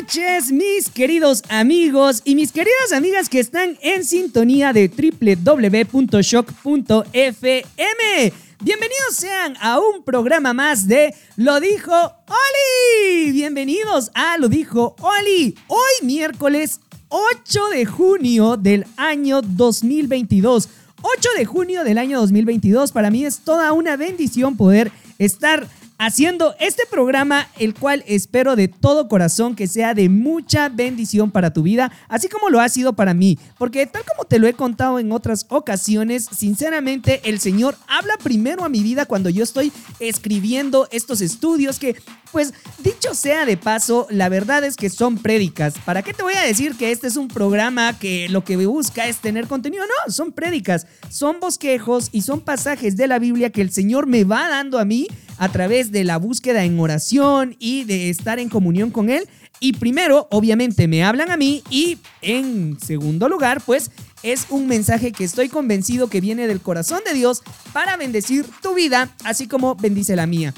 Noches, mis queridos amigos y mis queridas amigas que están en sintonía de www.shock.fm. Bienvenidos sean a un programa más de Lo dijo Oli. Bienvenidos a Lo dijo Oli. Hoy miércoles 8 de junio del año 2022. 8 de junio del año 2022. Para mí es toda una bendición poder estar haciendo este programa, el cual espero de todo corazón que sea de mucha bendición para tu vida, así como lo ha sido para mí. Porque tal como te lo he contado en otras ocasiones, sinceramente el Señor habla primero a mi vida cuando yo estoy escribiendo estos estudios que, pues, dicho sea de paso, la verdad es que son prédicas. ¿Para qué te voy a decir que este es un programa que lo que busca es tener contenido? No, son prédicas, son bosquejos y son pasajes de la Biblia que el Señor me va dando a mí a través de la búsqueda en oración y de estar en comunión con Él. Y primero, obviamente, me hablan a mí y en segundo lugar, pues es un mensaje que estoy convencido que viene del corazón de Dios para bendecir tu vida, así como bendice la mía.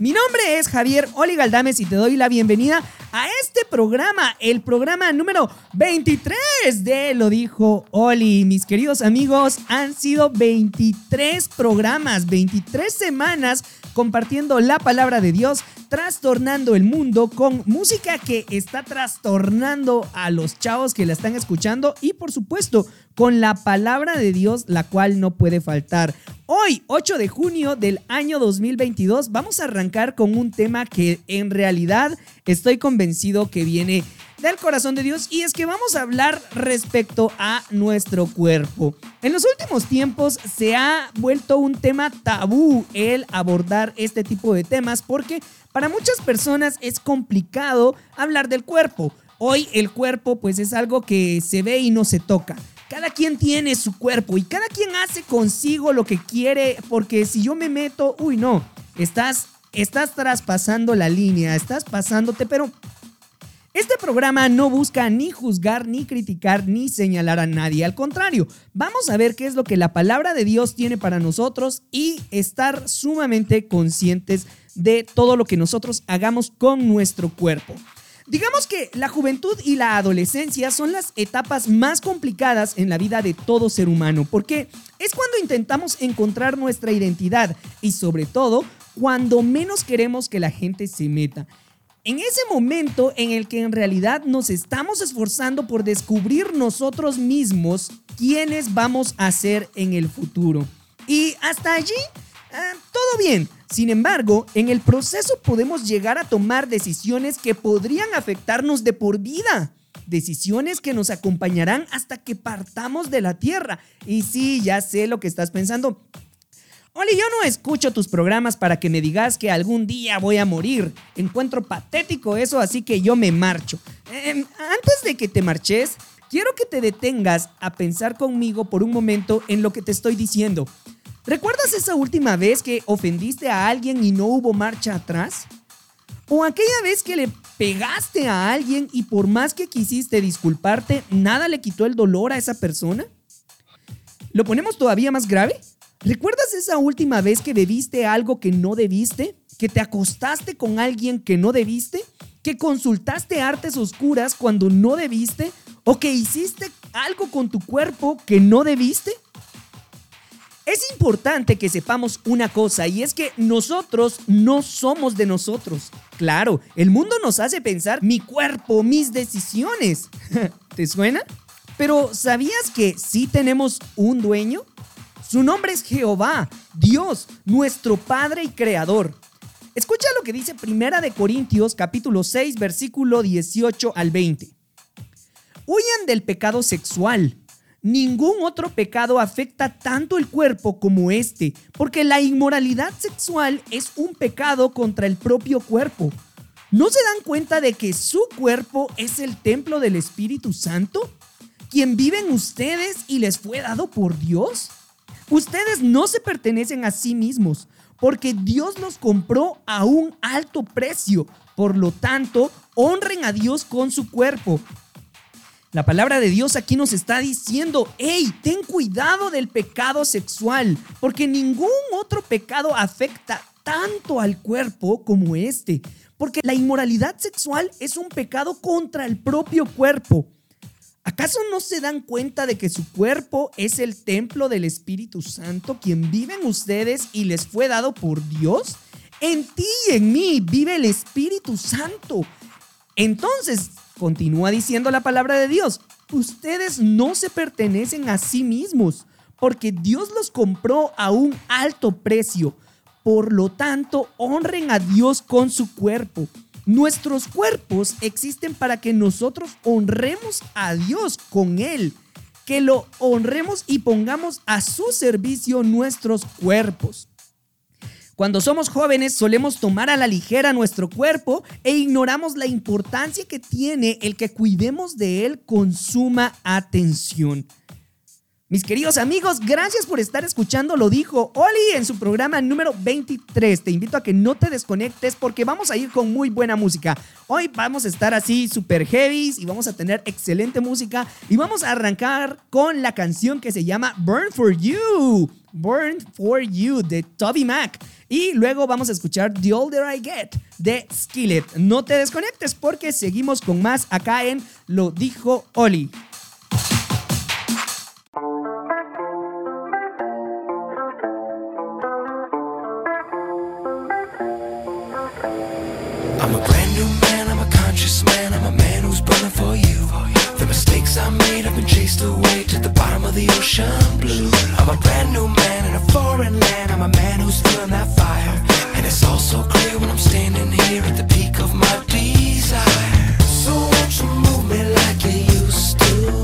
Mi nombre es Javier Oli Galdames y te doy la bienvenida a este programa, el programa número 23 de Lo dijo Oli. Mis queridos amigos, han sido 23 programas, 23 semanas compartiendo la palabra de Dios, trastornando el mundo con música que está trastornando a los chavos que la están escuchando y por supuesto con la palabra de Dios, la cual no puede faltar. Hoy, 8 de junio del año 2022, vamos a arrancar con un tema que en realidad estoy convencido que viene del corazón de Dios y es que vamos a hablar respecto a nuestro cuerpo. En los últimos tiempos se ha vuelto un tema tabú el abordar este tipo de temas porque para muchas personas es complicado hablar del cuerpo. Hoy el cuerpo pues es algo que se ve y no se toca. Cada quien tiene su cuerpo y cada quien hace consigo lo que quiere porque si yo me meto, uy no, estás estás traspasando la línea, estás pasándote, pero este programa no busca ni juzgar, ni criticar, ni señalar a nadie. Al contrario, vamos a ver qué es lo que la palabra de Dios tiene para nosotros y estar sumamente conscientes de todo lo que nosotros hagamos con nuestro cuerpo. Digamos que la juventud y la adolescencia son las etapas más complicadas en la vida de todo ser humano, porque es cuando intentamos encontrar nuestra identidad y sobre todo cuando menos queremos que la gente se meta. En ese momento en el que en realidad nos estamos esforzando por descubrir nosotros mismos quiénes vamos a ser en el futuro. Y hasta allí, eh, todo bien. Sin embargo, en el proceso podemos llegar a tomar decisiones que podrían afectarnos de por vida. Decisiones que nos acompañarán hasta que partamos de la tierra. Y sí, ya sé lo que estás pensando. Oli, yo no escucho tus programas para que me digas que algún día voy a morir. Encuentro patético eso, así que yo me marcho. Eh, antes de que te marches, quiero que te detengas a pensar conmigo por un momento en lo que te estoy diciendo. ¿Recuerdas esa última vez que ofendiste a alguien y no hubo marcha atrás? ¿O aquella vez que le pegaste a alguien y por más que quisiste disculparte, nada le quitó el dolor a esa persona? ¿Lo ponemos todavía más grave? ¿Recuerdas esa última vez que bebiste algo que no debiste? ¿Que te acostaste con alguien que no debiste? ¿Que consultaste artes oscuras cuando no debiste? ¿O que hiciste algo con tu cuerpo que no debiste? Es importante que sepamos una cosa y es que nosotros no somos de nosotros. Claro, el mundo nos hace pensar mi cuerpo, mis decisiones. ¿Te suena? Pero ¿sabías que sí tenemos un dueño? Su nombre es Jehová, Dios, nuestro Padre y Creador. Escucha lo que dice Primera de Corintios capítulo 6 versículo 18 al 20. Huyan del pecado sexual. Ningún otro pecado afecta tanto el cuerpo como este, porque la inmoralidad sexual es un pecado contra el propio cuerpo. ¿No se dan cuenta de que su cuerpo es el templo del Espíritu Santo? Quien vive en ustedes y les fue dado por Dios. Ustedes no se pertenecen a sí mismos, porque Dios los compró a un alto precio. Por lo tanto, honren a Dios con su cuerpo. La palabra de Dios aquí nos está diciendo, hey, ten cuidado del pecado sexual, porque ningún otro pecado afecta tanto al cuerpo como este, porque la inmoralidad sexual es un pecado contra el propio cuerpo. ¿Acaso no se dan cuenta de que su cuerpo es el templo del Espíritu Santo, quien vive en ustedes y les fue dado por Dios? En ti y en mí vive el Espíritu Santo. Entonces, continúa diciendo la palabra de Dios, ustedes no se pertenecen a sí mismos, porque Dios los compró a un alto precio. Por lo tanto, honren a Dios con su cuerpo. Nuestros cuerpos existen para que nosotros honremos a Dios con Él, que lo honremos y pongamos a su servicio nuestros cuerpos. Cuando somos jóvenes solemos tomar a la ligera nuestro cuerpo e ignoramos la importancia que tiene el que cuidemos de él con suma atención. Mis queridos amigos, gracias por estar escuchando Lo dijo Oli en su programa número 23. Te invito a que no te desconectes porque vamos a ir con muy buena música. Hoy vamos a estar así super heavy y vamos a tener excelente música y vamos a arrancar con la canción que se llama Burn for You. Burn for You de Toby Mac. Y luego vamos a escuchar The Older I Get de Skillet. No te desconectes porque seguimos con más acá en Lo dijo Oli. Chased away to the bottom of the ocean blue. I'm a brand new man in a foreign land, I'm a man who's feeling that fire. And it's all so clear when I'm standing here at the peak of my desire. So won't you move me like you used to?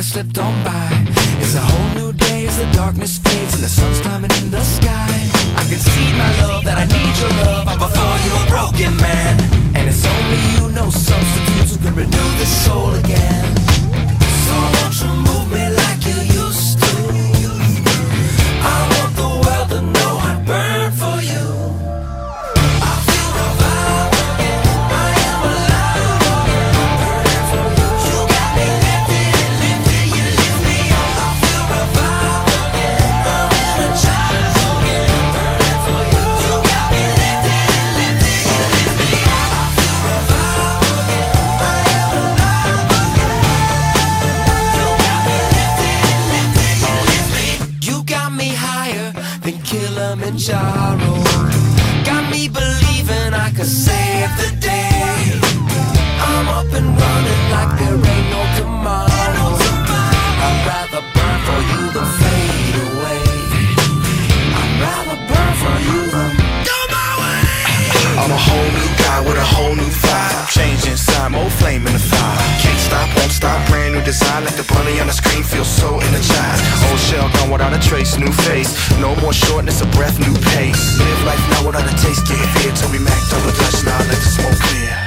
I slipped on by. It's a whole new day as the darkness fades and the sun's climbing in the sky. I can see my love that I need your love. I'm before you a broken man, and it's only you, no substitutes, who can renew this soul again. So won't you move me Change inside, more flame in the fire. Can't stop, won't stop, brand new design. Like the bunny on the screen, feel so energized. Old shell gone without a trace, new face. No more shortness of breath, new pace. Live life now without a taste, get fear. Toby Mac, double dutch, now let the smoke clear.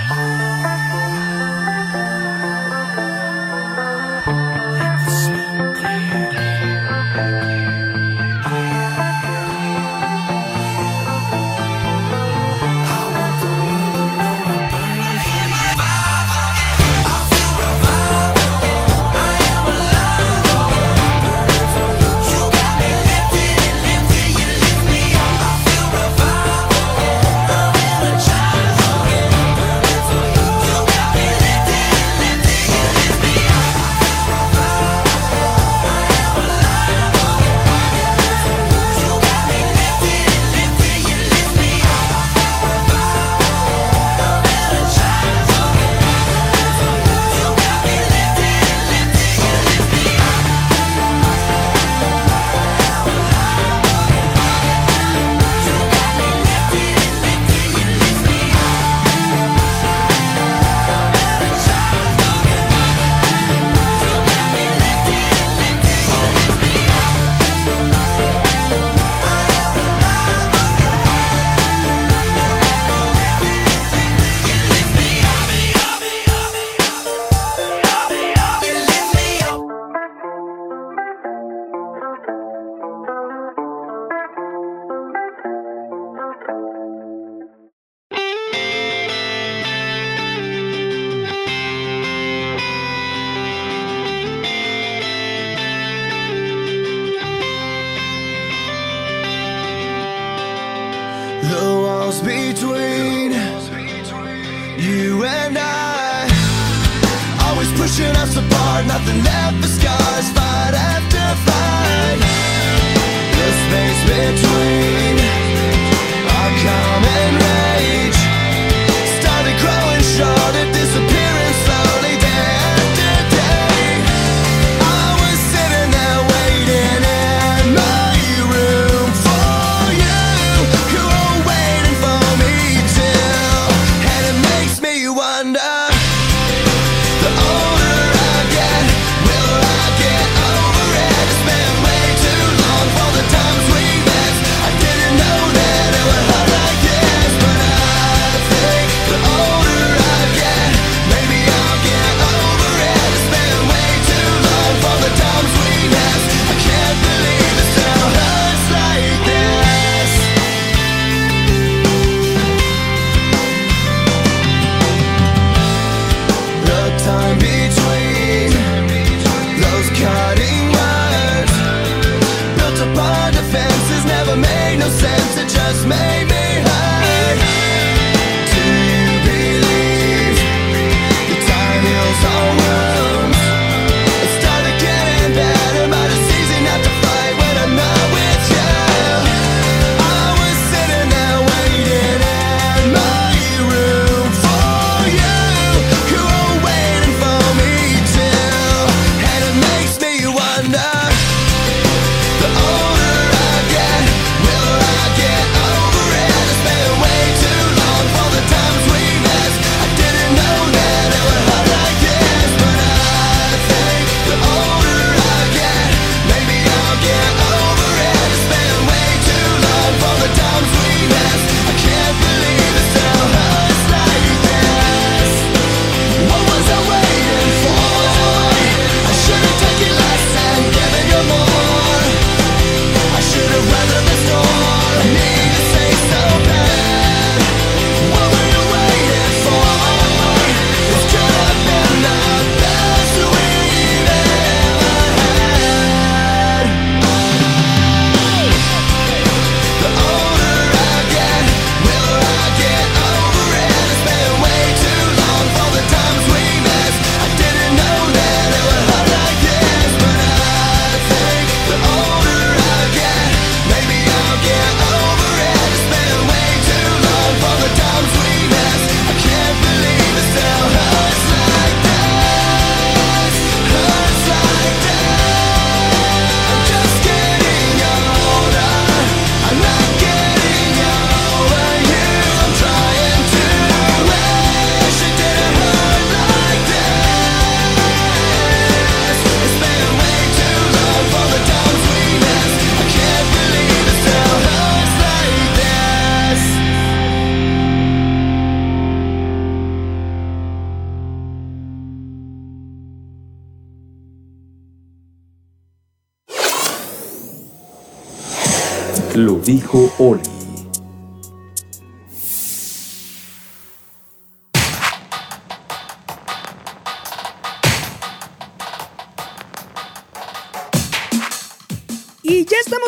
Dijo Oli.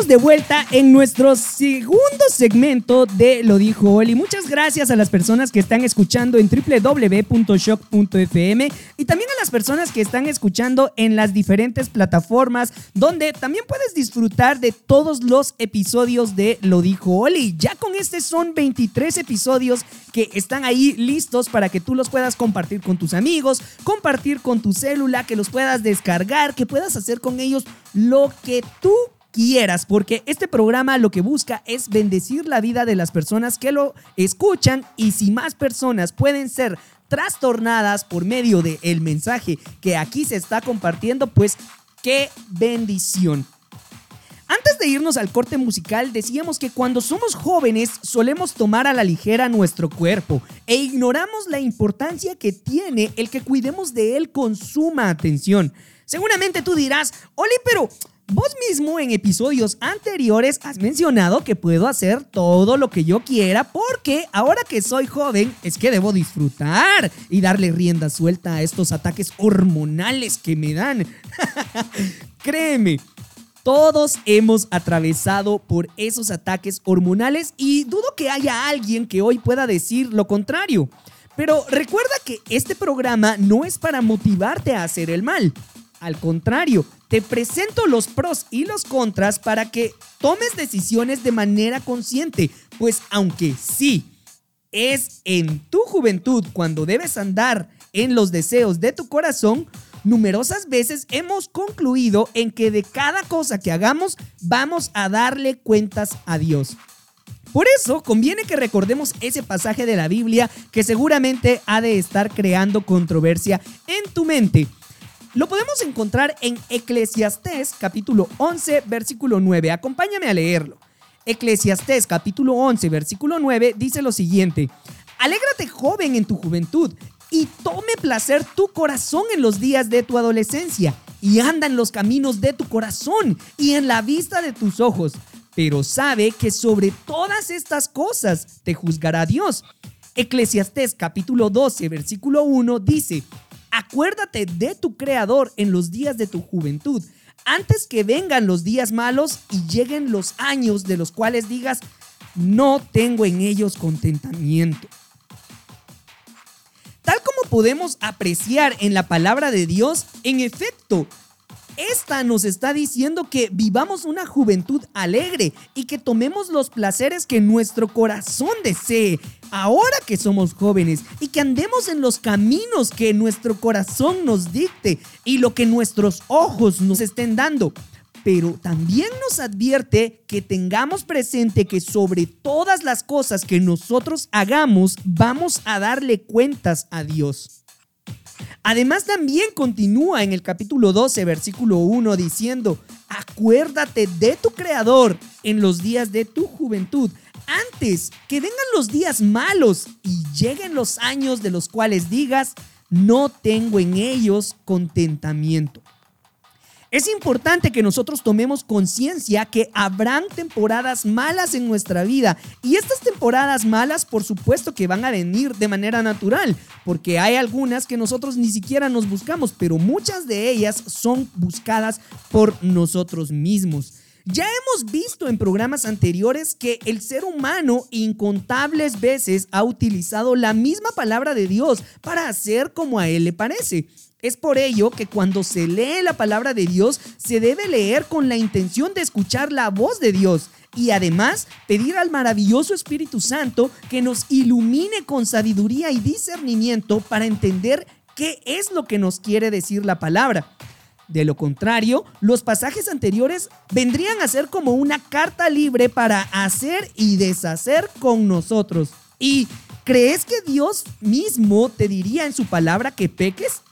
De vuelta en nuestro segundo segmento de Lo dijo Oli. Muchas gracias a las personas que están escuchando en www.shock.fm y también a las personas que están escuchando en las diferentes plataformas donde también puedes disfrutar de todos los episodios de Lo dijo Oli. Ya con este son 23 episodios que están ahí listos para que tú los puedas compartir con tus amigos, compartir con tu célula, que los puedas descargar, que puedas hacer con ellos lo que tú quieras, porque este programa lo que busca es bendecir la vida de las personas que lo escuchan y si más personas pueden ser trastornadas por medio del el mensaje que aquí se está compartiendo, pues qué bendición. Antes de irnos al corte musical, decíamos que cuando somos jóvenes solemos tomar a la ligera nuestro cuerpo e ignoramos la importancia que tiene el que cuidemos de él con suma atención. Seguramente tú dirás, Oli, pero vos mismo en episodios anteriores has mencionado que puedo hacer todo lo que yo quiera porque ahora que soy joven es que debo disfrutar y darle rienda suelta a estos ataques hormonales que me dan. Créeme, Todos hemos atravesado por esos ataques hormonales y dudo que haya alguien que hoy pueda decir lo contrario. Pero recuerda que este programa no es para motivarte a hacer el mal. Al contrario, te presento los pros y los contras para que tomes decisiones de manera consciente, pues aunque sí, es en tu juventud cuando debes andar en los deseos de tu corazón, numerosas veces hemos concluido en que de cada cosa que hagamos vamos a darle cuentas a Dios. Por eso conviene que recordemos ese pasaje de la Biblia que seguramente ha de estar creando controversia en tu mente. Lo podemos encontrar en Eclesiastés capítulo 11 versículo 9. Acompáñame a leerlo. Eclesiastés capítulo 11 versículo 9 dice lo siguiente. Alégrate joven en tu juventud y tome placer tu corazón en los días de tu adolescencia y anda en los caminos de tu corazón y en la vista de tus ojos. Pero sabe que sobre todas estas cosas te juzgará Dios. Eclesiastés capítulo 12 versículo 1 dice, acuérdate de tu Creador en los días de tu juventud, antes que vengan los días malos y lleguen los años de los cuales digas, no tengo en ellos contentamiento. Tal como podemos apreciar en la palabra de Dios, en efecto, esta nos está diciendo que vivamos una juventud alegre y que tomemos los placeres que nuestro corazón desee, ahora que somos jóvenes, y que andemos en los caminos que nuestro corazón nos dicte y lo que nuestros ojos nos estén dando. Pero también nos advierte que tengamos presente que sobre todas las cosas que nosotros hagamos, vamos a darle cuentas a Dios. Además también continúa en el capítulo 12, versículo 1 diciendo, acuérdate de tu Creador en los días de tu juventud, antes que vengan los días malos y lleguen los años de los cuales digas, no tengo en ellos contentamiento. Es importante que nosotros tomemos conciencia que habrán temporadas malas en nuestra vida y estas temporadas malas por supuesto que van a venir de manera natural, porque hay algunas que nosotros ni siquiera nos buscamos, pero muchas de ellas son buscadas por nosotros mismos. Ya hemos visto en programas anteriores que el ser humano incontables veces ha utilizado la misma palabra de Dios para hacer como a él le parece. Es por ello que cuando se lee la palabra de Dios se debe leer con la intención de escuchar la voz de Dios y además pedir al maravilloso Espíritu Santo que nos ilumine con sabiduría y discernimiento para entender qué es lo que nos quiere decir la palabra. De lo contrario, los pasajes anteriores vendrían a ser como una carta libre para hacer y deshacer con nosotros. ¿Y crees que Dios mismo te diría en su palabra que peques?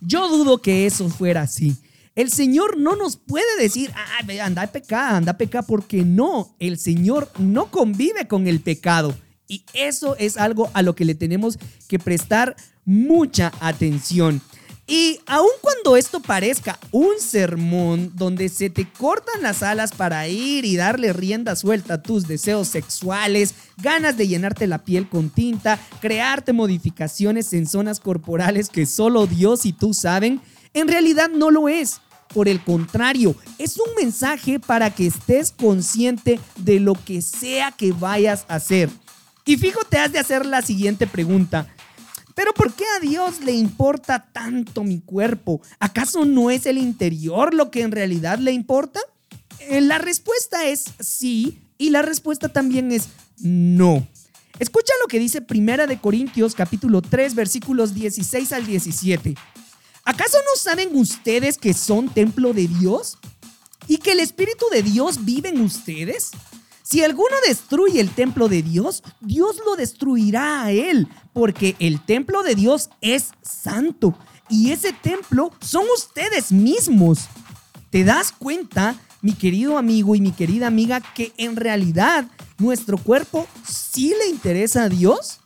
Yo dudo que eso fuera así. El Señor no nos puede decir, ah, anda a pecar, anda a pecar, porque no, el Señor no convive con el pecado. Y eso es algo a lo que le tenemos que prestar mucha atención. Y aun cuando esto parezca un sermón donde se te cortan las alas para ir y darle rienda suelta a tus deseos sexuales, ganas de llenarte la piel con tinta, crearte modificaciones en zonas corporales que solo Dios y tú saben, en realidad no lo es. Por el contrario, es un mensaje para que estés consciente de lo que sea que vayas a hacer. Y fíjate, has de hacer la siguiente pregunta. Pero ¿por qué a Dios le importa tanto mi cuerpo? ¿Acaso no es el interior lo que en realidad le importa? Eh, la respuesta es sí y la respuesta también es no. Escucha lo que dice Primera de Corintios capítulo 3 versículos 16 al 17. ¿Acaso no saben ustedes que son templo de Dios y que el Espíritu de Dios vive en ustedes? Si alguno destruye el templo de Dios, Dios lo destruirá a él, porque el templo de Dios es santo y ese templo son ustedes mismos. ¿Te das cuenta, mi querido amigo y mi querida amiga, que en realidad nuestro cuerpo sí le interesa a Dios?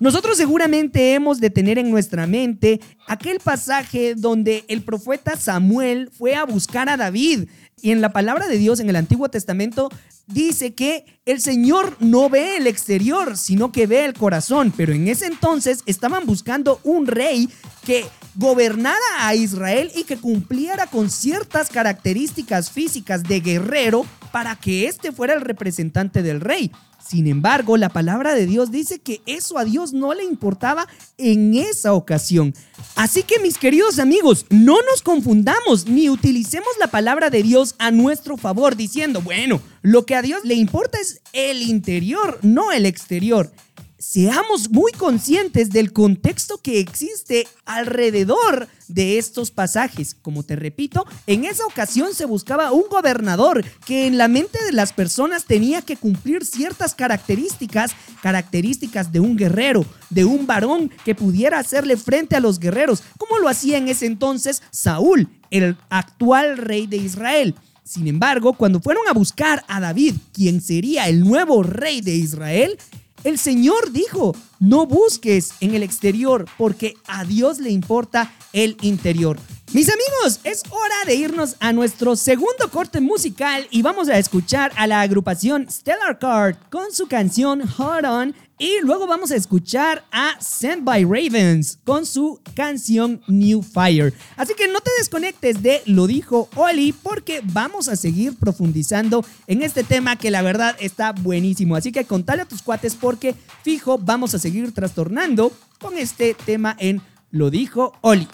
Nosotros seguramente hemos de tener en nuestra mente aquel pasaje donde el profeta Samuel fue a buscar a David. Y en la palabra de Dios en el Antiguo Testamento dice que el Señor no ve el exterior, sino que ve el corazón. Pero en ese entonces estaban buscando un rey que gobernara a Israel y que cumpliera con ciertas características físicas de guerrero para que éste fuera el representante del rey. Sin embargo, la palabra de Dios dice que eso a Dios no le importaba en esa ocasión. Así que mis queridos amigos, no nos confundamos ni utilicemos la palabra de Dios a nuestro favor diciendo, bueno, lo que a Dios le importa es el interior, no el exterior seamos muy conscientes del contexto que existe alrededor de estos pasajes. Como te repito, en esa ocasión se buscaba un gobernador que en la mente de las personas tenía que cumplir ciertas características, características de un guerrero, de un varón que pudiera hacerle frente a los guerreros, como lo hacía en ese entonces Saúl, el actual rey de Israel. Sin embargo, cuando fueron a buscar a David, quien sería el nuevo rey de Israel, el Señor dijo, no busques en el exterior porque a Dios le importa el interior. Mis amigos, es hora de irnos a nuestro segundo corte musical y vamos a escuchar a la agrupación Stellar Card con su canción Hold On y luego vamos a escuchar a Sent by Ravens con su canción New Fire. Así que no te desconectes de Lo dijo Oli porque vamos a seguir profundizando en este tema que la verdad está buenísimo. Así que contale a tus cuates porque fijo vamos a seguir trastornando con este tema en Lo dijo Oli.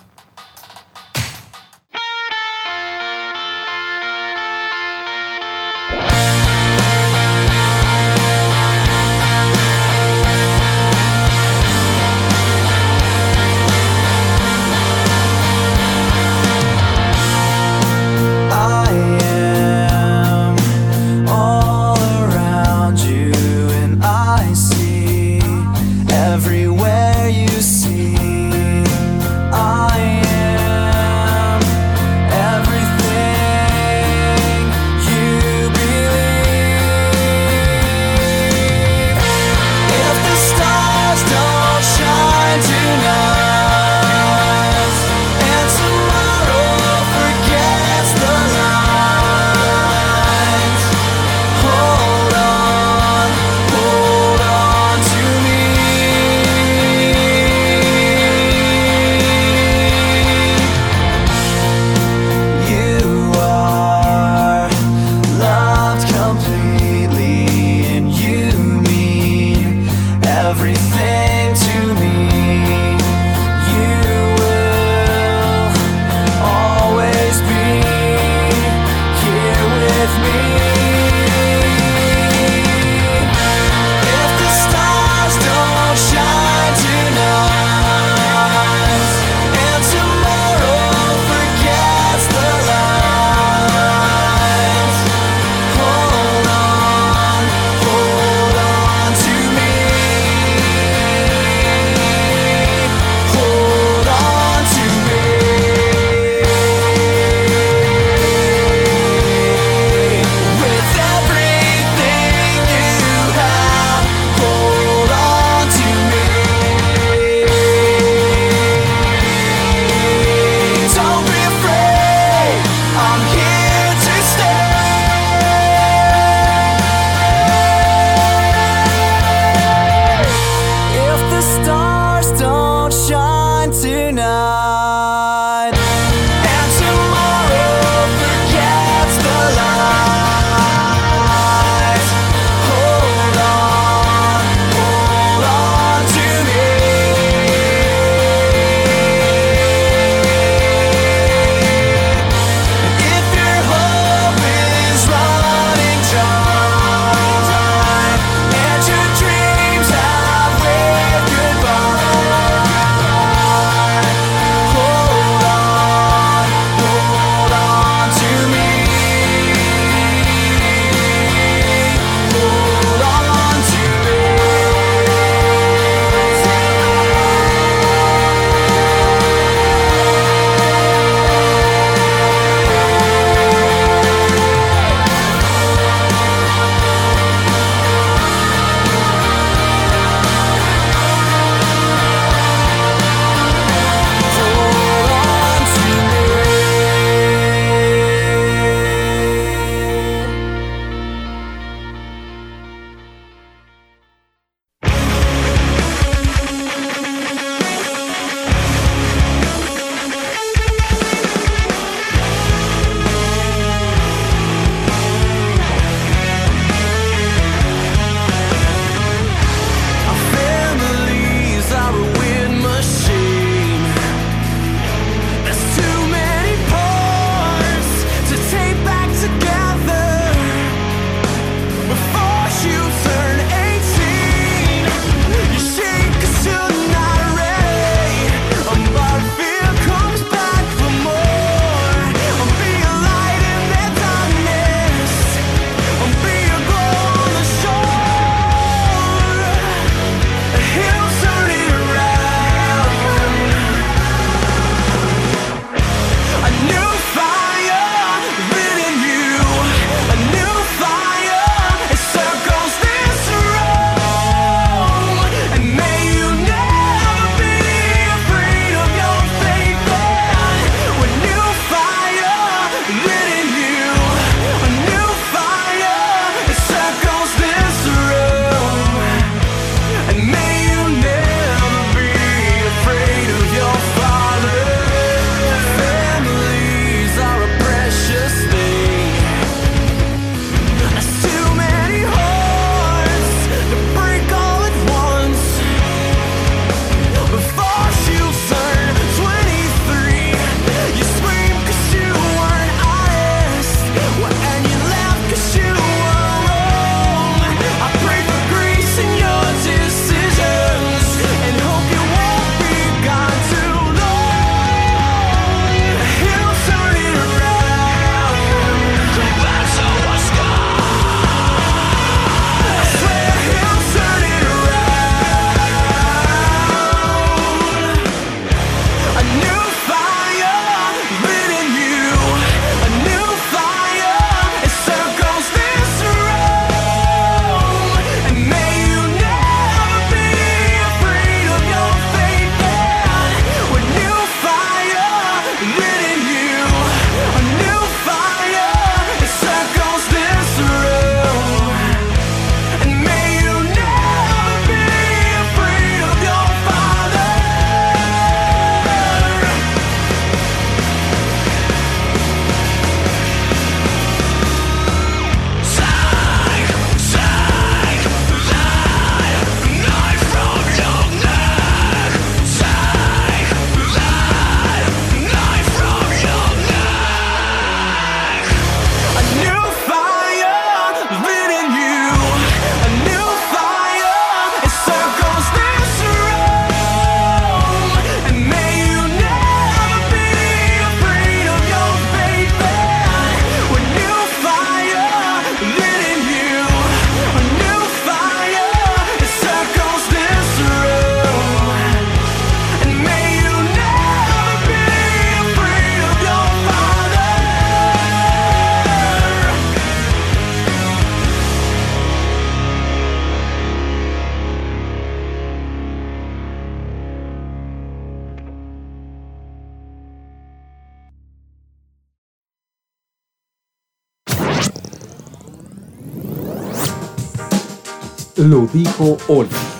Lo dijo Oli.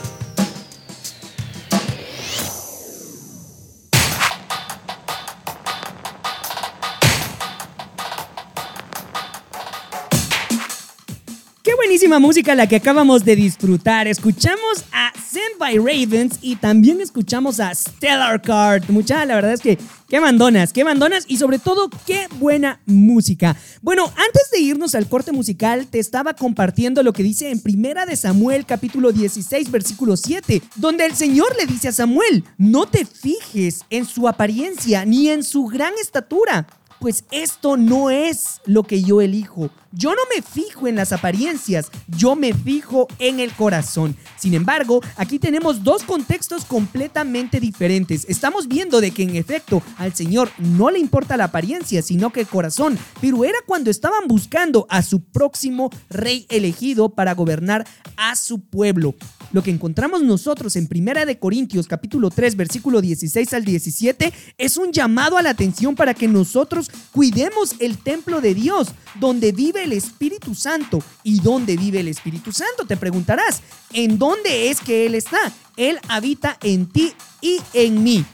Música la que acabamos de disfrutar. Escuchamos a Sent by Ravens y también escuchamos a Stellar Card. Mucha, la verdad es que qué mandonas, qué mandonas y sobre todo qué buena música. Bueno, antes de irnos al corte musical, te estaba compartiendo lo que dice en Primera de Samuel capítulo 16 versículo 7, donde el Señor le dice a Samuel, no te fijes en su apariencia ni en su gran estatura pues esto no es lo que yo elijo. Yo no me fijo en las apariencias, yo me fijo en el corazón. Sin embargo, aquí tenemos dos contextos completamente diferentes. Estamos viendo de que en efecto al Señor no le importa la apariencia, sino que el corazón. Pero era cuando estaban buscando a su próximo rey elegido para gobernar a su pueblo. Lo que encontramos nosotros en Primera de Corintios capítulo 3 versículo 16 al 17 es un llamado a la atención para que nosotros cuidemos el templo de Dios, donde vive el Espíritu Santo. ¿Y dónde vive el Espíritu Santo? Te preguntarás, ¿en dónde es que Él está? Él habita en ti y en mí.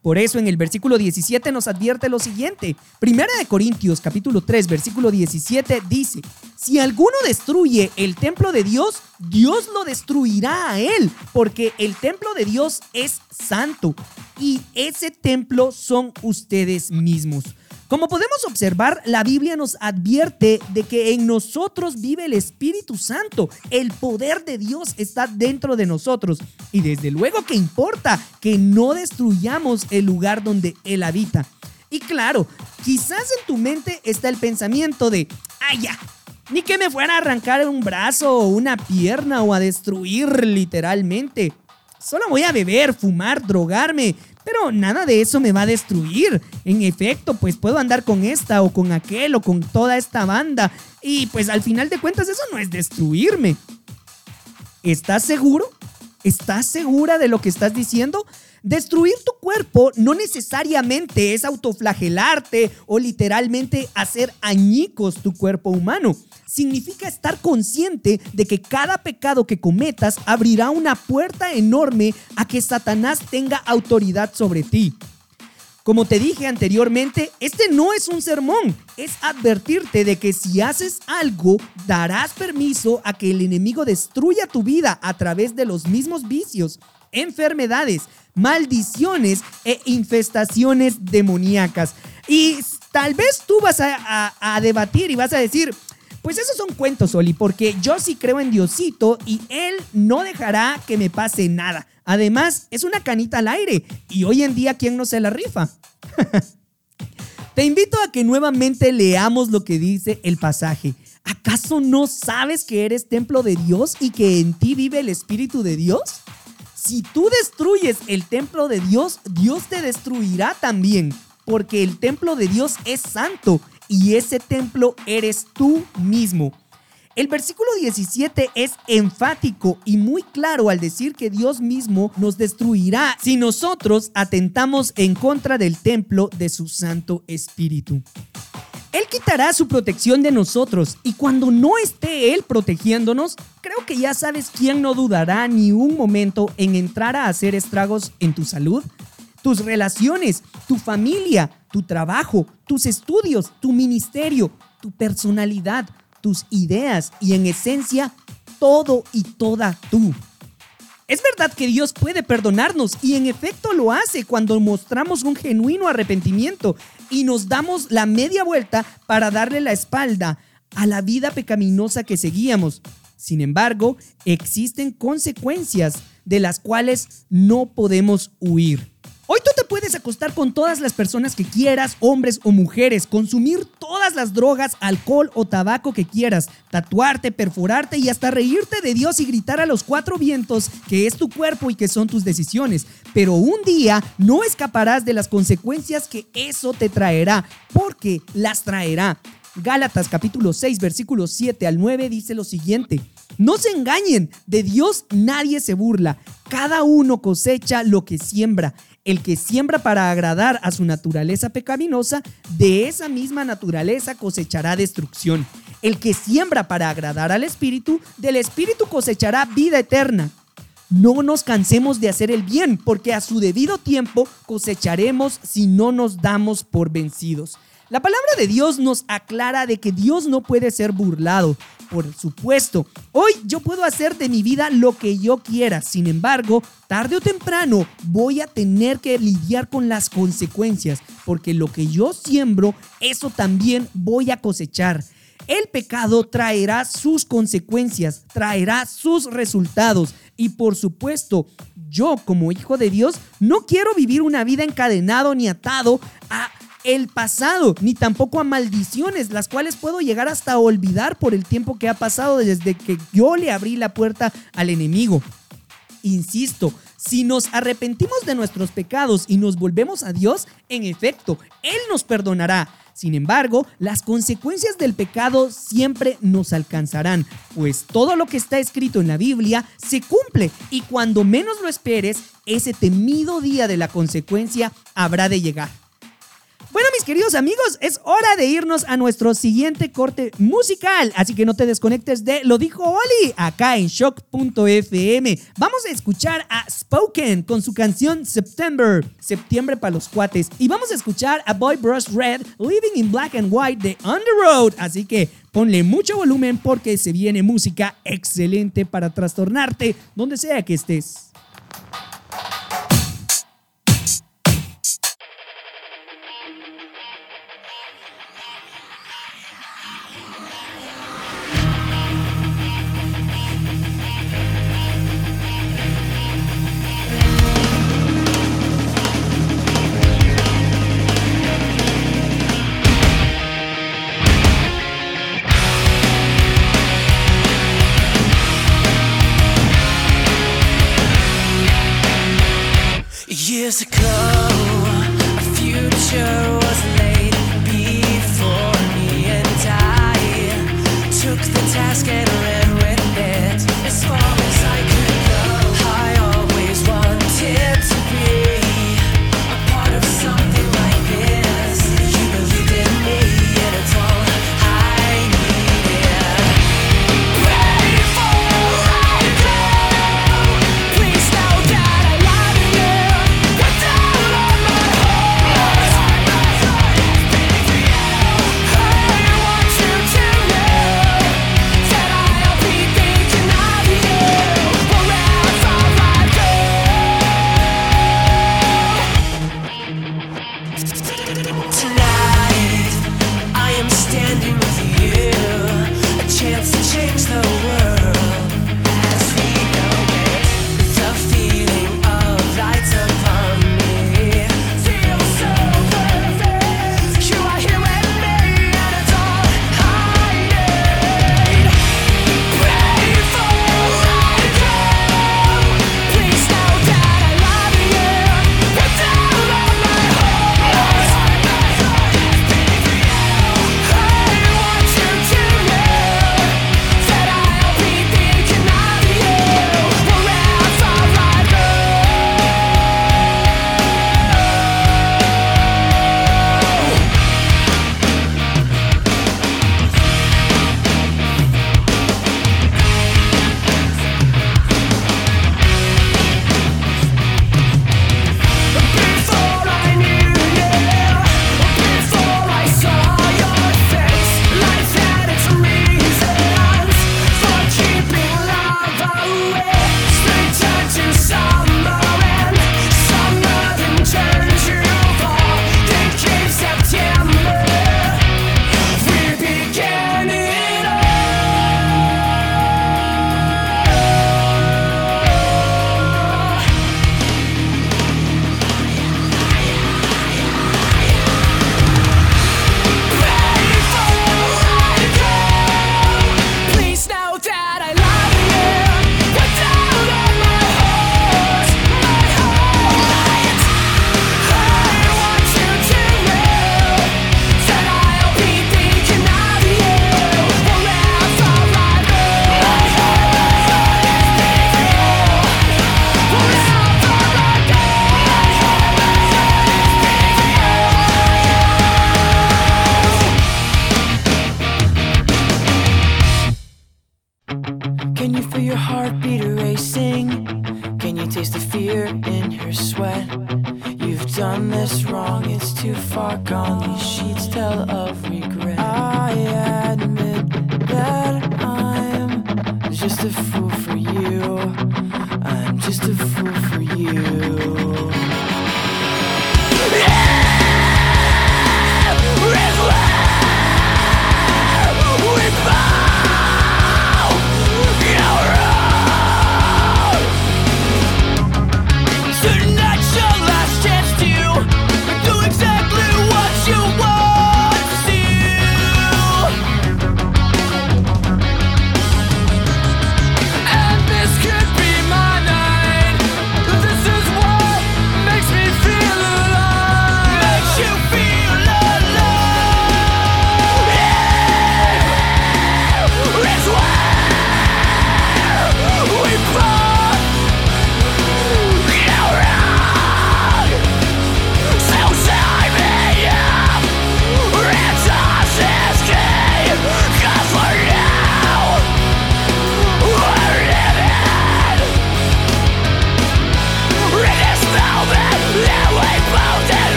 Por eso en el versículo 17 nos advierte lo siguiente. Primera de Corintios capítulo 3 versículo 17 dice, si alguno destruye el templo de Dios, Dios lo destruirá a él, porque el templo de Dios es santo y ese templo son ustedes mismos. Como podemos observar, la Biblia nos advierte de que en nosotros vive el Espíritu Santo. El poder de Dios está dentro de nosotros. Y desde luego que importa que no destruyamos el lugar donde Él habita. Y claro, quizás en tu mente está el pensamiento de, ¡ay ya! Ni que me fuera a arrancar un brazo o una pierna o a destruir literalmente. Solo voy a beber, fumar, drogarme, pero nada de eso me va a destruir. En efecto, pues puedo andar con esta o con aquel o con toda esta banda. Y pues al final de cuentas eso no es destruirme. ¿Estás seguro? ¿Estás segura de lo que estás diciendo? Destruir tu cuerpo no necesariamente es autoflagelarte o literalmente hacer añicos tu cuerpo humano. Significa estar consciente de que cada pecado que cometas abrirá una puerta enorme a que Satanás tenga autoridad sobre ti. Como te dije anteriormente, este no es un sermón, es advertirte de que si haces algo, darás permiso a que el enemigo destruya tu vida a través de los mismos vicios, enfermedades, maldiciones e infestaciones demoníacas. Y tal vez tú vas a, debatir y vas a decir, pues esos son cuentos, Oli, porque yo sí creo en Diosito y Él no dejará que me pase nada. Además, es una canita al aire y hoy en día, ¿quién no se la rifa? Te invito a que nuevamente leamos lo que dice el pasaje. ¿Acaso no sabes que eres templo de Dios y que en ti vive el Espíritu de Dios? Si tú destruyes el templo de Dios, Dios te destruirá también, porque el templo de Dios es santo y ese templo eres tú mismo. El versículo 17 es enfático y muy claro al decir que Dios mismo nos destruirá si nosotros atentamos en contra del templo de su Santo Espíritu. Él quitará su protección de nosotros y cuando no esté Él protegiéndonos, creo que ya sabes quién no dudará ni un momento en entrar a hacer estragos en tu salud, tus relaciones, tu familia, tu trabajo, tus estudios, tu ministerio, tu personalidad, tus ideas y en esencia todo y toda tú. Es verdad que Dios puede perdonarnos y en efecto lo hace cuando mostramos un genuino arrepentimiento y nos damos la media vuelta para darle la espalda a la vida pecaminosa que seguíamos. Sin embargo, existen consecuencias de las cuales no podemos huir. Hoy tú te puedes acostar con todas las personas que quieras, hombres o mujeres, consumir todas las drogas, alcohol o tabaco que quieras, tatuarte, perforarte y hasta reírte de Dios y gritar a los cuatro vientos que es tu cuerpo y que son tus decisiones. Pero un día no escaparás de las consecuencias que eso te traerá, porque las traerá. Gálatas capítulo 6 versículos 7 al 9 dice lo siguiente. No se engañen, de Dios nadie se burla. Cada uno cosecha lo que siembra. El que siembra para agradar a su naturaleza pecaminosa, de esa misma naturaleza cosechará destrucción. El que siembra para agradar al Espíritu, del Espíritu cosechará vida eterna. No nos cansemos de hacer el bien, porque a su debido tiempo cosecharemos si no nos damos por vencidos. La palabra de Dios nos aclara de que Dios no puede ser burlado. Por supuesto, hoy yo puedo hacer de mi vida lo que yo quiera. Sin embargo, tarde o temprano voy a tener que lidiar con las consecuencias, porque lo que yo siembro, eso también voy a cosechar. El pecado traerá sus consecuencias, traerá sus resultados. Y por supuesto, yo como hijo de Dios no quiero vivir una vida encadenado ni atado a el pasado, ni tampoco a maldiciones, las cuales puedo llegar hasta olvidar por el tiempo que ha pasado desde que yo le abrí la puerta al enemigo. Insisto, si nos arrepentimos de nuestros pecados y nos volvemos a Dios, en efecto, Él nos perdonará. Sin embargo, las consecuencias del pecado siempre nos alcanzarán, pues todo lo que está escrito en la Biblia se cumple y cuando menos lo esperes, ese temido día de la consecuencia habrá de llegar. Bueno, mis queridos amigos, es hora de irnos a nuestro siguiente corte musical. Así que no te desconectes de Lo dijo Oli acá en shock.fm. Vamos a escuchar a Spoken con su canción September, septiembre para los cuates. Y vamos a escuchar a Boy Brush Red, Living in Black and White de On Road. Así que ponle mucho volumen porque se viene música excelente para trastornarte donde sea que estés.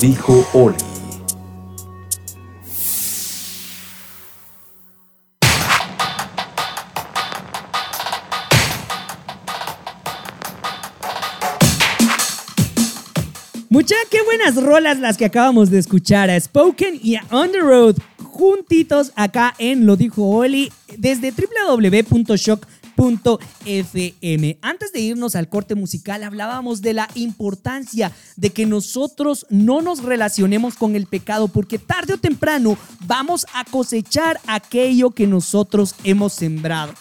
dijo Oli. Mucha, qué buenas rolas las que acabamos de escuchar a Spoken y a On Road juntitos acá en Lo Dijo Oli desde www.shock.com FM. Antes de irnos al corte musical, hablábamos de la importancia de que nosotros no nos relacionemos con el pecado, porque tarde o temprano vamos a cosechar aquello que nosotros hemos sembrado.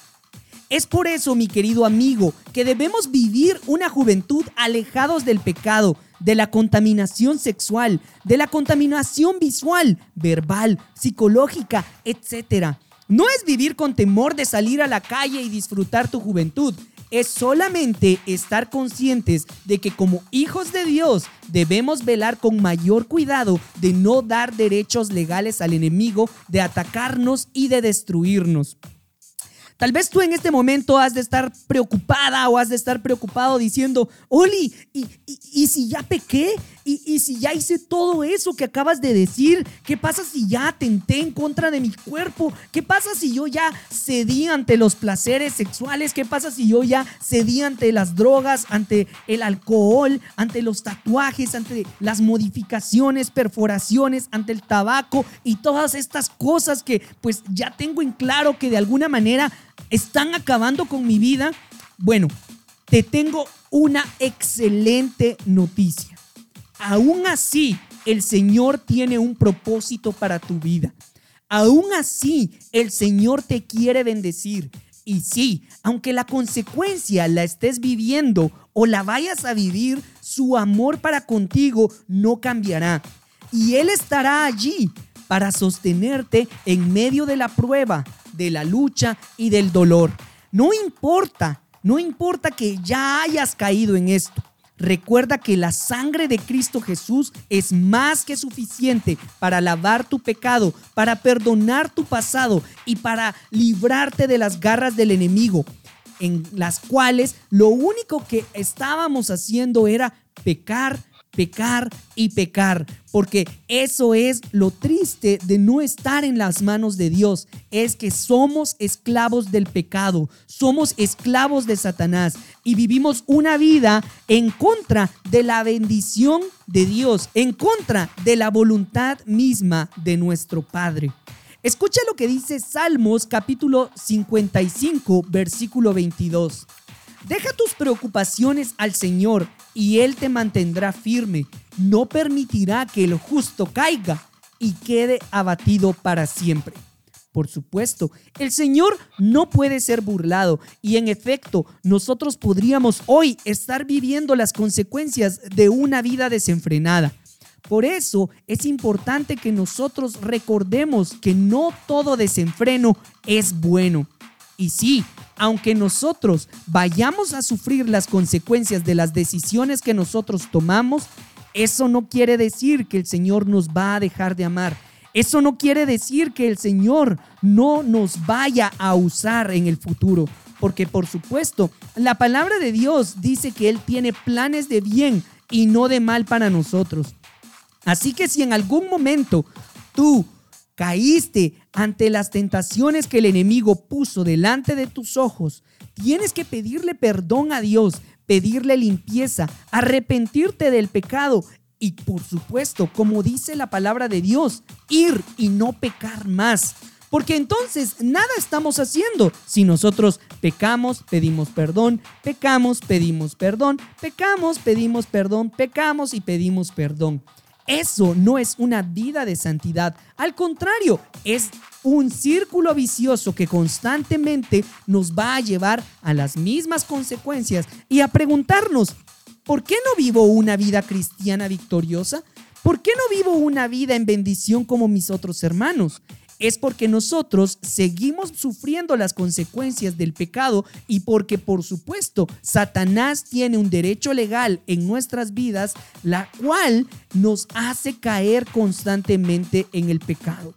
Es por eso, mi querido amigo, que debemos vivir una juventud alejados del pecado, de la contaminación sexual, de la contaminación visual, verbal, psicológica, etc. No es vivir con temor de salir a la calle y disfrutar tu juventud. Es solamente estar conscientes de que como hijos de Dios debemos velar con mayor cuidado de no dar derechos legales al enemigo de atacarnos y de destruirnos. Tal vez tú en este momento has de estar preocupada o has de estar preocupado diciendo, Oli, ¿y, si ya pequé? ¿Y, ¿Y, si ya hice todo eso que acabas de decir? ¿Qué pasa si ya atenté en contra de mi cuerpo? ¿Qué pasa si yo ya cedí ante los placeres sexuales? ¿Qué pasa si yo ya cedí ante las drogas, ante el alcohol, ante los tatuajes, ante las modificaciones, perforaciones, ante el tabaco y todas estas cosas que pues ya tengo en claro que de alguna manera están acabando con mi vida, bueno, te tengo una excelente noticia. Aún así, el Señor tiene un propósito para tu vida. Aún así, el Señor te quiere bendecir. Y sí, aunque la consecuencia la estés viviendo o la vayas a vivir, su amor para contigo no cambiará. Y Él estará allí para sostenerte en medio de la prueba, de la lucha y del dolor. No importa, no importa que ya hayas caído en esto. Recuerda que la sangre de Cristo Jesús es más que suficiente para lavar tu pecado, para perdonar tu pasado y para librarte de las garras del enemigo, en las cuales lo único que estábamos haciendo era pecar, pecar y pecar, porque eso es lo triste de no estar en las manos de Dios, es que somos esclavos del pecado, somos esclavos de Satanás y vivimos una vida en contra de la bendición de Dios, en contra de la voluntad misma de nuestro Padre. Escucha lo que dice Salmos capítulo 55, versículo 22. Deja tus preocupaciones al Señor y Él te mantendrá firme. No permitirá que el justo caiga y quede abatido para siempre. Por supuesto, el Señor no puede ser burlado y en efecto nosotros podríamos hoy estar viviendo las consecuencias de una vida desenfrenada. Por eso es importante que nosotros recordemos que no todo desenfreno es bueno. Y sí, aunque nosotros vayamos a sufrir las consecuencias de las decisiones que nosotros tomamos, eso no quiere decir que el Señor nos va a dejar de amar. Eso no quiere decir que el Señor no nos vaya a usar en el futuro. Porque por supuesto, la palabra de Dios dice que Él tiene planes de bien y no de mal para nosotros. Así que si en algún momento tú caíste ante las tentaciones que el enemigo puso delante de tus ojos, tienes que pedirle perdón a Dios, pedirle limpieza, arrepentirte del pecado y por supuesto, como dice la palabra de Dios, ir y no pecar más. Porque entonces nada estamos haciendo. Si nosotros pecamos, pedimos perdón, pecamos, pedimos perdón, pecamos, pedimos perdón, pecamos y pedimos perdón. Eso no es una vida de santidad. Al contrario, es un círculo vicioso que constantemente nos va a llevar a las mismas consecuencias y a preguntarnos, ¿por qué no vivo una vida cristiana victoriosa? ¿Por qué no vivo una vida en bendición como mis otros hermanos? Es porque nosotros seguimos sufriendo las consecuencias del pecado y porque por supuesto Satanás tiene un derecho legal en nuestras vidas, la cual nos hace caer constantemente en el pecado.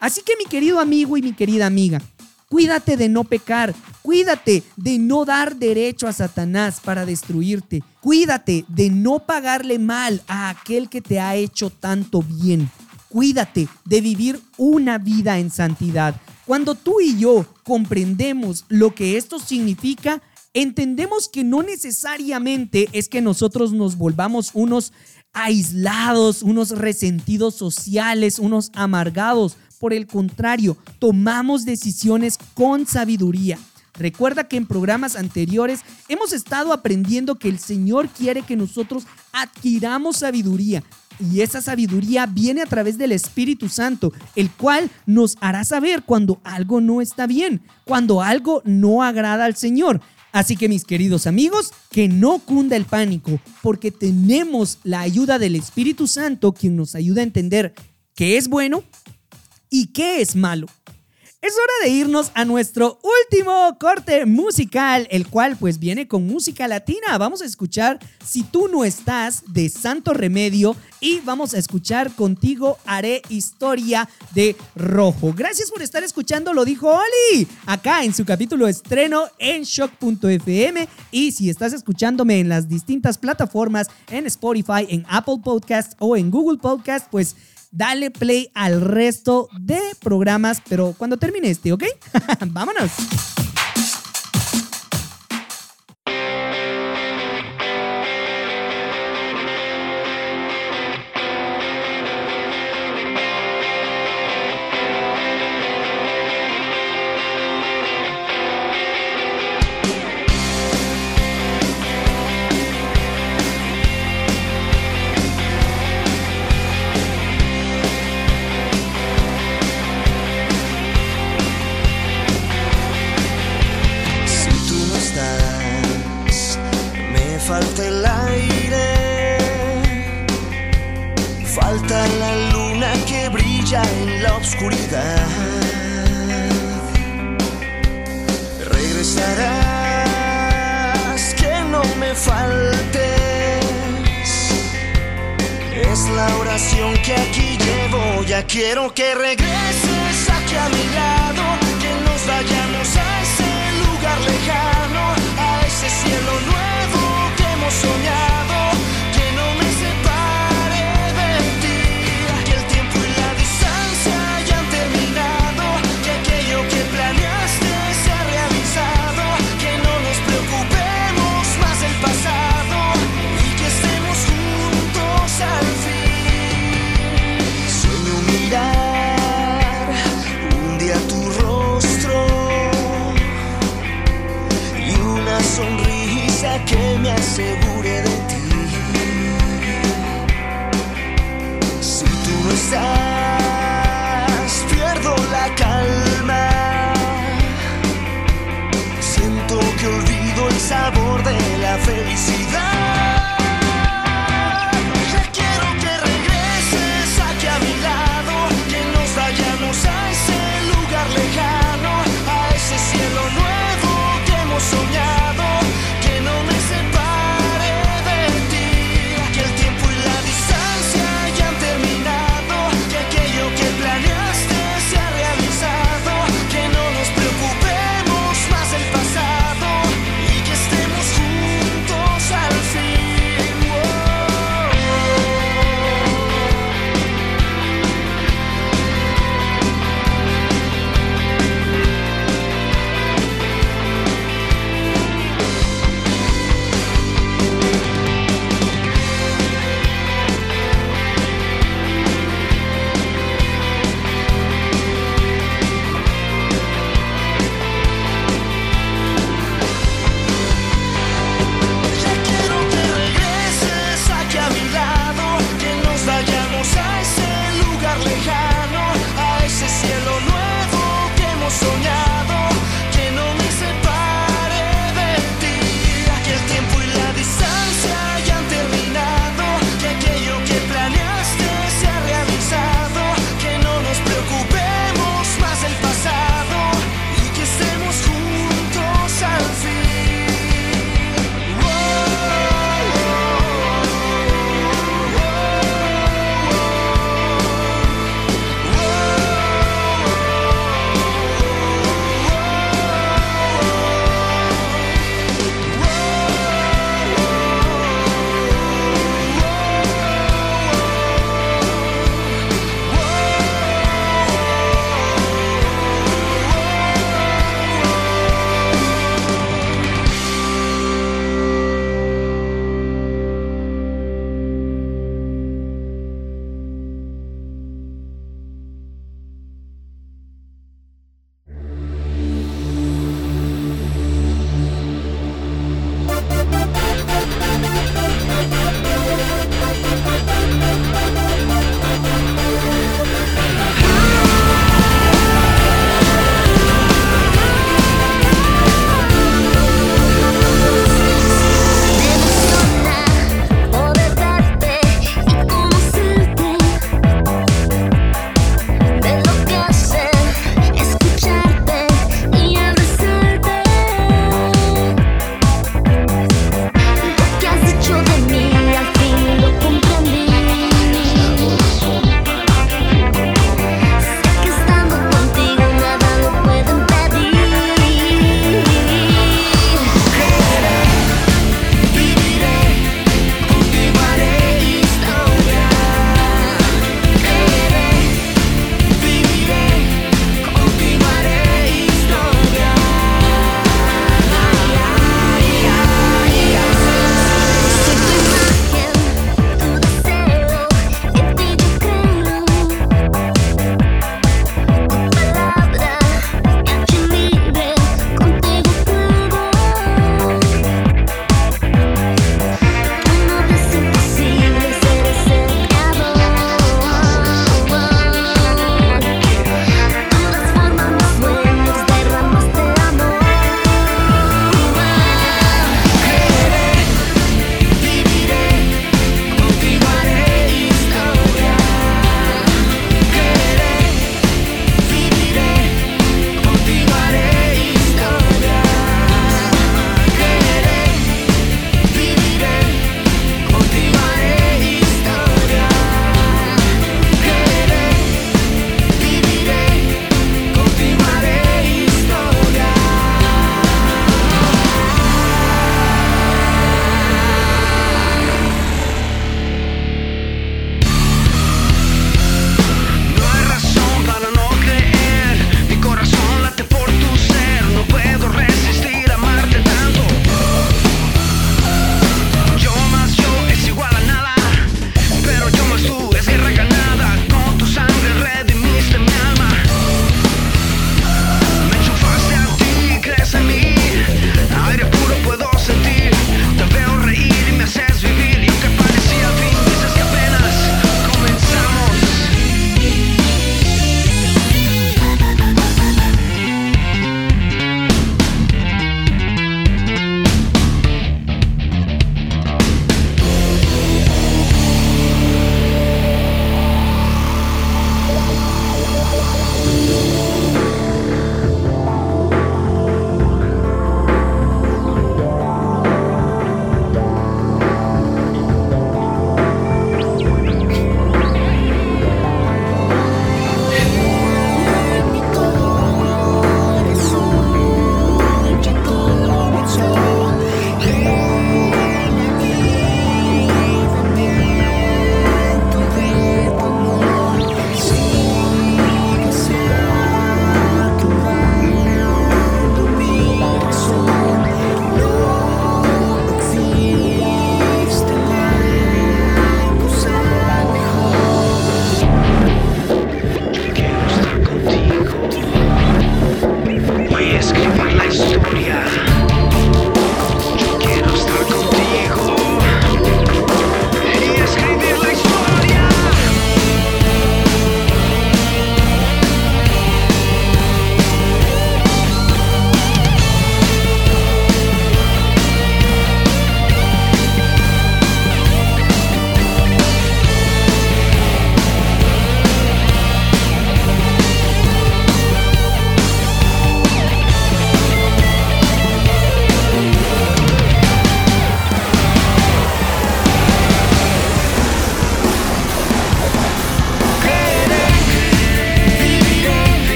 Así que mi querido amigo y mi querida amiga, Cuídate de no pecar, cuídate de no dar derecho a Satanás para destruirte, cuídate de no pagarle mal a aquel que te ha hecho tanto bien. Cuídate de vivir una vida en santidad. Cuando tú y yo comprendemos lo que esto significa, entendemos que no necesariamente es que nosotros nos volvamos unos aislados, unos resentidos sociales, unos amargados. Por el contrario, tomamos decisiones con sabiduría. Recuerda que en programas anteriores hemos estado aprendiendo que el Señor quiere que nosotros adquiramos sabiduría. Y esa sabiduría viene a través del Espíritu Santo, el cual nos hará saber cuando algo no está bien, cuando algo no agrada al Señor. Así que mis queridos amigos, que no cunda el pánico, porque tenemos la ayuda del Espíritu Santo quien nos ayuda a entender qué es bueno y qué es malo. Es hora de irnos a nuestro último corte musical, el cual pues viene con música latina. Vamos a escuchar Si tú no estás de Santo Remedio y vamos a escuchar contigo Haré historia de Rojo. Gracias por estar escuchando, lo dijo Oli, acá en su capítulo estreno en shock.fm y si estás escuchándome en las distintas plataformas, en Spotify, en Apple Podcast o en Google Podcast, pues dale play al resto de programas, pero cuando termine este, ¿ok? Vámonos.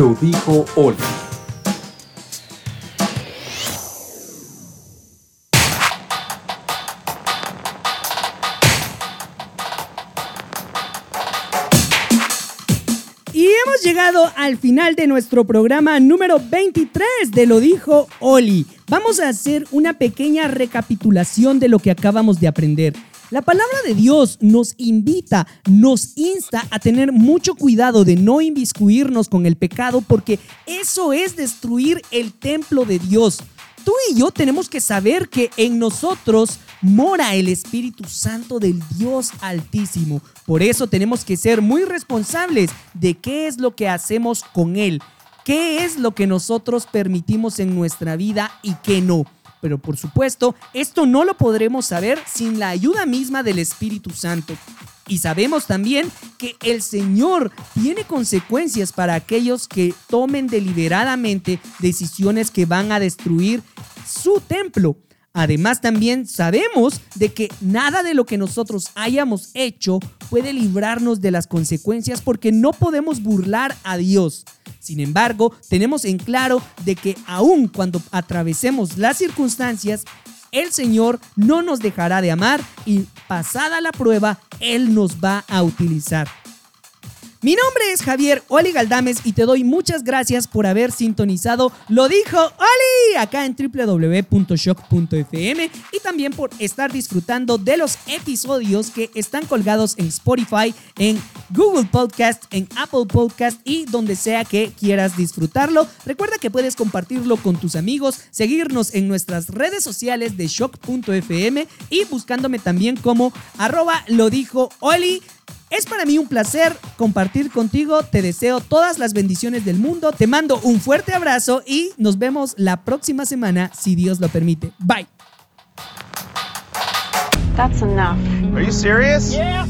Lo dijo Oli. Y hemos llegado al final de nuestro programa número 23 de Lo dijo Oli. Vamos a hacer una pequeña recapitulación de lo que acabamos de aprender. La palabra de Dios nos invita, nos insta a tener mucho cuidado de no inviscuirnos con el pecado porque eso es destruir el templo de Dios. Tú y yo tenemos que saber que en nosotros mora el Espíritu Santo del Dios Altísimo. Por eso tenemos que ser muy responsables de qué es lo que hacemos con Él, qué es lo que nosotros permitimos en nuestra vida y qué no. Pero por supuesto, esto no lo podremos saber sin la ayuda misma del Espíritu Santo. Y sabemos también que el Señor tiene consecuencias para aquellos que tomen deliberadamente decisiones que van a destruir su templo. Además también sabemos de que nada de lo que nosotros hayamos hecho puede librarnos de las consecuencias porque no podemos burlar a Dios. Sin embargo, tenemos en claro de que aun cuando atravesemos las circunstancias, el Señor no nos dejará de amar y pasada la prueba, Él nos va a utilizar. Mi nombre es Javier Oli Galdames y te doy muchas gracias por haber sintonizado Lo dijo Oli acá en www.shock.fm y también por estar disfrutando de los episodios que están colgados en Spotify, en Google Podcast, en Apple Podcast y donde sea que quieras disfrutarlo. Recuerda que puedes compartirlo con tus amigos, seguirnos en nuestras redes sociales de shock.fm y buscándome también como arroba lo dijo Oli. Es para mí un placer compartir contigo. Te deseo todas las bendiciones del mundo. Te mando un fuerte abrazo y nos vemos la próxima semana si Dios lo permite. Bye. That's enough. Are you serious? Yeah.